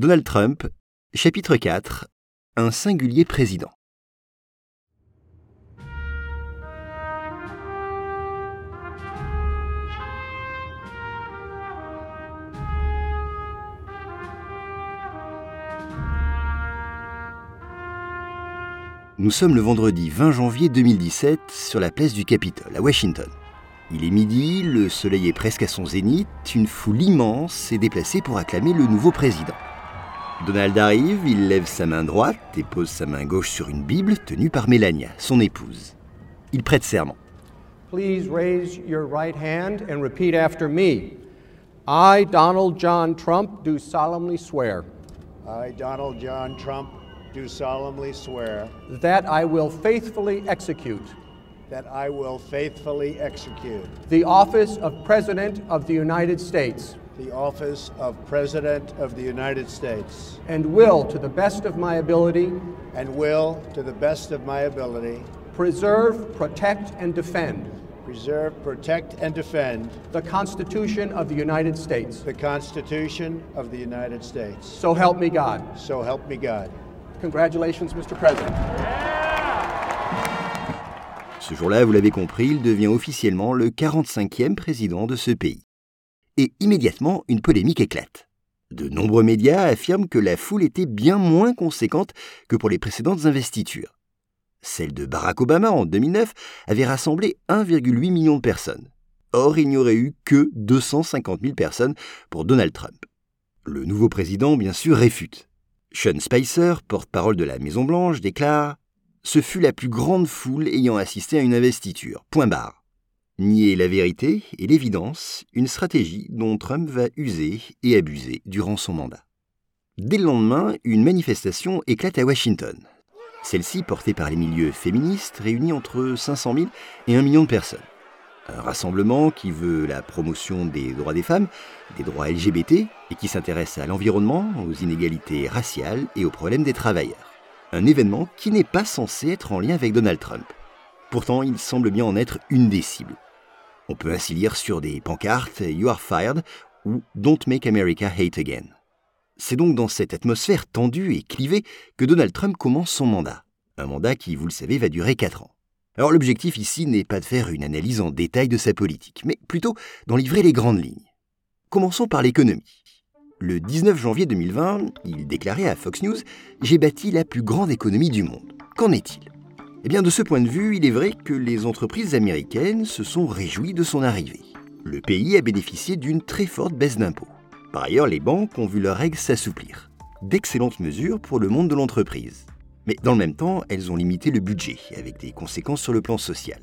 Donald Trump, chapitre 4 Un singulier président. Nous sommes le vendredi 20 janvier 2017 sur la place du Capitole, à Washington. Il est midi, le soleil est presque à son zénith, une foule immense s'est déplacée pour acclamer le nouveau président. Donald arrive, il lève sa main droite et pose sa main gauche sur une Bible tenue par Melania, son épouse. Il prête serment. Please raise your right hand and repeat after me. I, Donald John Trump, do solemnly swear I, Donald John Trump, do solemnly swear that I will faithfully execute that I will faithfully execute the office of President of the United States the office of President of the United States and will, to the best of my ability, and will, to the best of my ability, preserve, protect, and defend preserve, protect, and defend the Constitution of the United States. the Constitution of the United States. So help me God. So help me God. Congratulations, Mr. President. Ce jour-là, vous l'avez compris, il devient officiellement le 45e président de ce pays. Et immédiatement, une polémique éclate. De nombreux médias affirment que la foule était bien moins conséquente que pour les précédentes investitures. Celle de Barack Obama en 2009 avait rassemblé 1,8 million de personnes. Or, il n'y aurait eu que 250 000 personnes pour Donald Trump. Le nouveau président, bien sûr, réfute. Sean Spicer, porte-parole de la Maison-Blanche, déclare Ce fut la plus grande foule ayant assisté à une investiture. Point barre. Nier la vérité et l'évidence, une stratégie dont Trump va user et abuser durant son mandat. Dès le lendemain, une manifestation éclate à Washington. Celle-ci, portée par les milieux féministes, réunit entre 500 000 et 1 million de personnes. Un rassemblement qui veut la promotion des droits des femmes, des droits LGBT et qui s'intéresse à l'environnement, aux inégalités raciales et aux problèmes des travailleurs. Un événement qui n'est pas censé être en lien avec Donald Trump. Pourtant, il semble bien en être une des cibles. On peut ainsi lire sur des pancartes You are fired ou Don't make America hate again. C'est donc dans cette atmosphère tendue et clivée que Donald Trump commence son mandat. Un mandat qui, vous le savez, va durer 4 ans. Alors l'objectif ici n'est pas de faire une analyse en détail de sa politique, mais plutôt d'en livrer les grandes lignes. Commençons par l'économie. Le 19 janvier 2020, il déclarait à Fox News J'ai bâti la plus grande économie du monde. Qu'en est-il? Eh bien, de ce point de vue, il est vrai que les entreprises américaines se sont réjouies de son arrivée. Le pays a bénéficié d'une très forte baisse d'impôts. Par ailleurs, les banques ont vu leurs règles s'assouplir. D'excellentes mesures pour le monde de l'entreprise. Mais dans le même temps, elles ont limité le budget, avec des conséquences sur le plan social.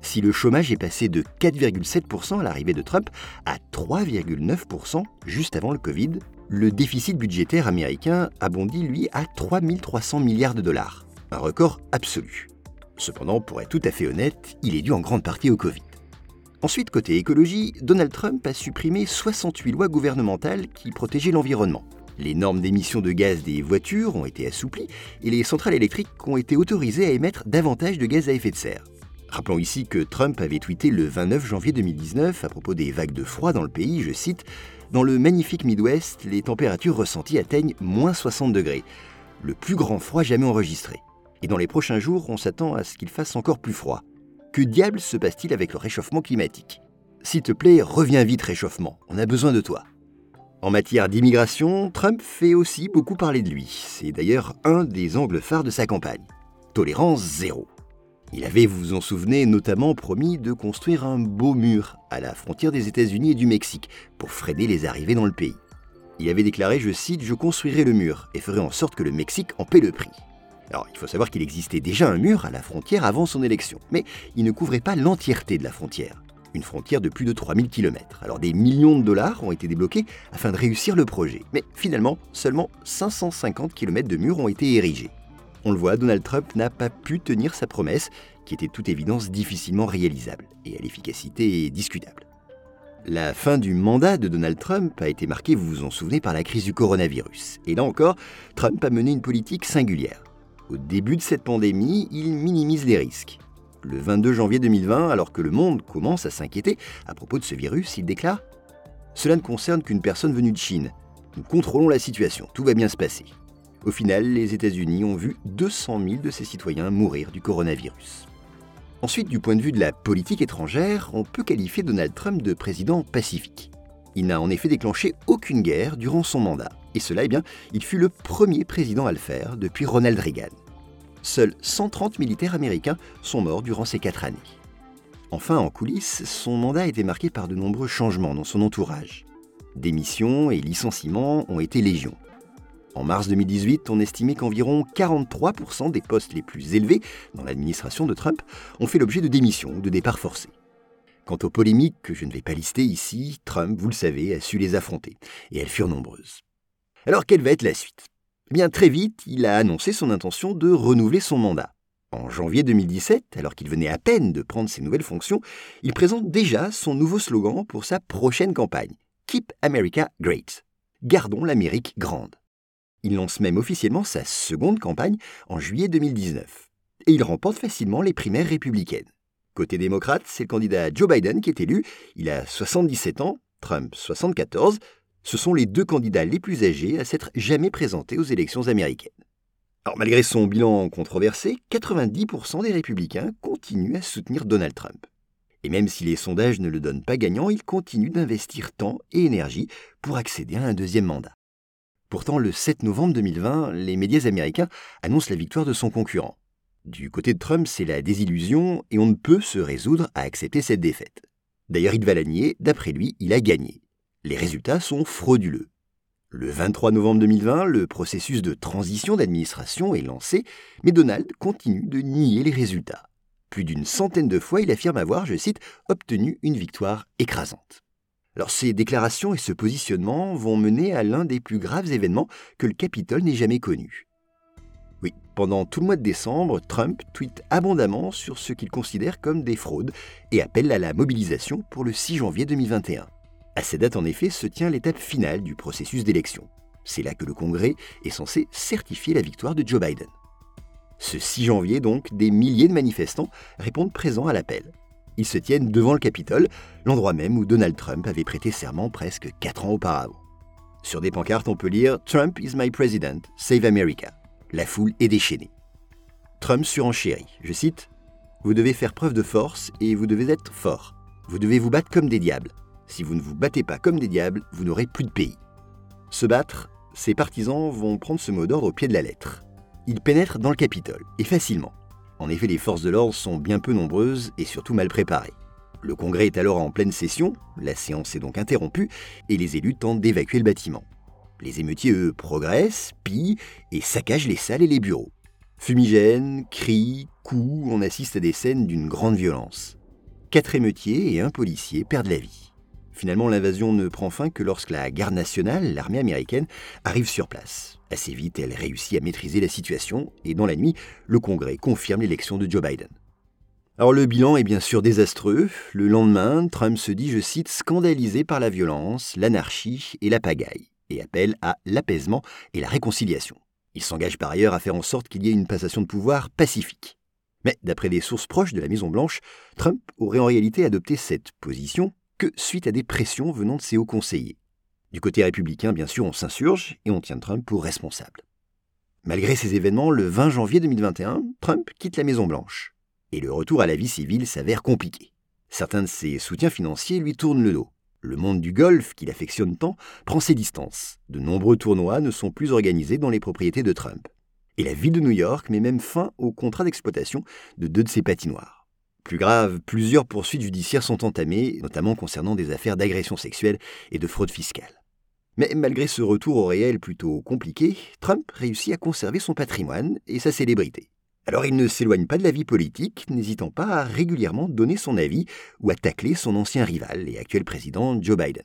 Si le chômage est passé de 4,7% à l'arrivée de Trump à 3,9% juste avant le Covid, le déficit budgétaire américain a bondi, lui, à 3300 milliards de dollars. Un record absolu. Cependant, pour être tout à fait honnête, il est dû en grande partie au Covid. Ensuite, côté écologie, Donald Trump a supprimé 68 lois gouvernementales qui protégeaient l'environnement. Les normes d'émissions de gaz des voitures ont été assouplies et les centrales électriques ont été autorisées à émettre davantage de gaz à effet de serre. Rappelons ici que Trump avait tweeté le 29 janvier 2019 à propos des vagues de froid dans le pays, je cite, Dans le magnifique Midwest, les températures ressenties atteignent moins 60 degrés, le plus grand froid jamais enregistré. Et dans les prochains jours, on s'attend à ce qu'il fasse encore plus froid. Que diable se passe-t-il avec le réchauffement climatique? S'il te plaît, reviens vite réchauffement, on a besoin de toi. En matière d'immigration, Trump fait aussi beaucoup parler de lui. C'est d'ailleurs un des angles phares de sa campagne. Tolérance zéro. Il avait, vous vous en souvenez, notamment promis de construire un beau mur à la frontière des États-Unis et du Mexique pour freiner les arrivées dans le pays. Il avait déclaré, je cite, Je construirai le mur et ferai en sorte que le Mexique en paie le prix. Alors, il faut savoir qu'il existait déjà un mur à la frontière avant son élection, mais il ne couvrait pas l'entièreté de la frontière. Une frontière de plus de 3000 km. Alors, des millions de dollars ont été débloqués afin de réussir le projet. Mais finalement, seulement 550 km de murs ont été érigés. On le voit, Donald Trump n'a pas pu tenir sa promesse, qui était toute évidence difficilement réalisable et à l'efficacité discutable. La fin du mandat de Donald Trump a été marquée, vous vous en souvenez, par la crise du coronavirus. Et là encore, Trump a mené une politique singulière. Au début de cette pandémie, il minimise les risques. Le 22 janvier 2020, alors que le monde commence à s'inquiéter à propos de ce virus, il déclare ⁇ Cela ne concerne qu'une personne venue de Chine. Nous contrôlons la situation, tout va bien se passer. Au final, les États-Unis ont vu 200 000 de ses citoyens mourir du coronavirus. Ensuite, du point de vue de la politique étrangère, on peut qualifier Donald Trump de président pacifique. Il n'a en effet déclenché aucune guerre durant son mandat. Et cela, eh bien, il fut le premier président à le faire depuis Ronald Reagan. Seuls 130 militaires américains sont morts durant ces quatre années. Enfin, en coulisses, son mandat a été marqué par de nombreux changements dans son entourage. Démissions et licenciements ont été légion. En mars 2018, on estimait qu'environ 43% des postes les plus élevés dans l'administration de Trump ont fait l'objet de démissions ou de départs forcés. Quant aux polémiques que je ne vais pas lister ici, Trump, vous le savez, a su les affronter, et elles furent nombreuses. Alors quelle va être la suite? Eh Bien très vite, il a annoncé son intention de renouveler son mandat. En janvier 2017, alors qu'il venait à peine de prendre ses nouvelles fonctions, il présente déjà son nouveau slogan pour sa prochaine campagne Keep America Great. Gardons l'Amérique grande. Il lance même officiellement sa seconde campagne en juillet 2019. Et il remporte facilement les primaires républicaines. Côté démocrate, c'est le candidat Joe Biden qui est élu. Il a 77 ans, Trump 74. Ce sont les deux candidats les plus âgés à s'être jamais présentés aux élections américaines. Alors malgré son bilan controversé, 90% des républicains continuent à soutenir Donald Trump. Et même si les sondages ne le donnent pas gagnant, il continue d'investir temps et énergie pour accéder à un deuxième mandat. Pourtant, le 7 novembre 2020, les médias américains annoncent la victoire de son concurrent. Du côté de Trump, c'est la désillusion et on ne peut se résoudre à accepter cette défaite. D'ailleurs, il va la nier, d'après lui, il a gagné. Les résultats sont frauduleux. Le 23 novembre 2020, le processus de transition d'administration est lancé, mais Donald continue de nier les résultats. Plus d'une centaine de fois, il affirme avoir, je cite, obtenu une victoire écrasante. Alors ces déclarations et ce positionnement vont mener à l'un des plus graves événements que le Capitole n'ait jamais connu. Oui, pendant tout le mois de décembre, Trump tweete abondamment sur ce qu'il considère comme des fraudes et appelle à la mobilisation pour le 6 janvier 2021. À cette date, en effet, se tient l'étape finale du processus d'élection. C'est là que le Congrès est censé certifier la victoire de Joe Biden. Ce 6 janvier, donc, des milliers de manifestants répondent présents à l'appel. Ils se tiennent devant le Capitole, l'endroit même où Donald Trump avait prêté serment presque 4 ans auparavant. Sur des pancartes, on peut lire Trump is my president, save America. La foule est déchaînée. Trump surenchérit, je cite Vous devez faire preuve de force et vous devez être fort. Vous devez vous battre comme des diables. Si vous ne vous battez pas comme des diables, vous n'aurez plus de pays. Se battre, ses partisans vont prendre ce mot d'ordre au pied de la lettre. Ils pénètrent dans le Capitole, et facilement. En effet, les forces de l'ordre sont bien peu nombreuses et surtout mal préparées. Le Congrès est alors en pleine session, la séance est donc interrompue, et les élus tentent d'évacuer le bâtiment. Les émeutiers, eux, progressent, pillent et saccagent les salles et les bureaux. Fumigènes, cris, coups, on assiste à des scènes d'une grande violence. Quatre émeutiers et un policier perdent la vie. Finalement, l'invasion ne prend fin que lorsque la garde nationale, l'armée américaine, arrive sur place. Assez vite, elle réussit à maîtriser la situation et dans la nuit, le Congrès confirme l'élection de Joe Biden. Alors le bilan est bien sûr désastreux. Le lendemain, Trump se dit, je cite, scandalisé par la violence, l'anarchie et la pagaille et appelle à l'apaisement et la réconciliation. Il s'engage par ailleurs à faire en sorte qu'il y ait une passation de pouvoir pacifique. Mais d'après des sources proches de la Maison-Blanche, Trump aurait en réalité adopté cette position suite à des pressions venant de ses hauts conseillers. Du côté républicain, bien sûr, on s'insurge et on tient Trump pour responsable. Malgré ces événements, le 20 janvier 2021, Trump quitte la Maison-Blanche. Et le retour à la vie civile s'avère compliqué. Certains de ses soutiens financiers lui tournent le dos. Le monde du golf, qu'il affectionne tant, prend ses distances. De nombreux tournois ne sont plus organisés dans les propriétés de Trump. Et la ville de New York met même fin au contrat d'exploitation de deux de ses patinoires. Plus grave, plusieurs poursuites judiciaires sont entamées, notamment concernant des affaires d'agression sexuelle et de fraude fiscale. Mais malgré ce retour au réel plutôt compliqué, Trump réussit à conserver son patrimoine et sa célébrité. Alors il ne s'éloigne pas de la vie politique, n'hésitant pas à régulièrement donner son avis ou à tacler son ancien rival et actuel président Joe Biden.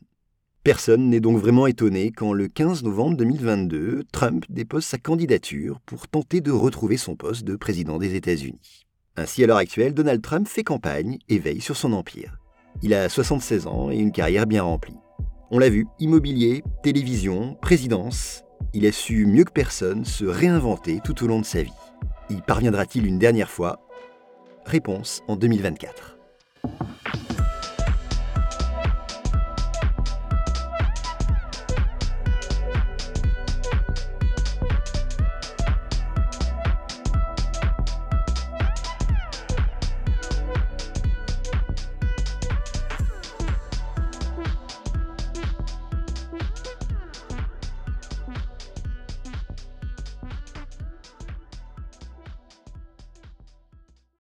Personne n'est donc vraiment étonné quand le 15 novembre 2022, Trump dépose sa candidature pour tenter de retrouver son poste de président des États-Unis. Ainsi, à l'heure actuelle, Donald Trump fait campagne et veille sur son empire. Il a 76 ans et une carrière bien remplie. On l'a vu, immobilier, télévision, présidence, il a su mieux que personne se réinventer tout au long de sa vie. Y parviendra-t-il une dernière fois? Réponse en 2024.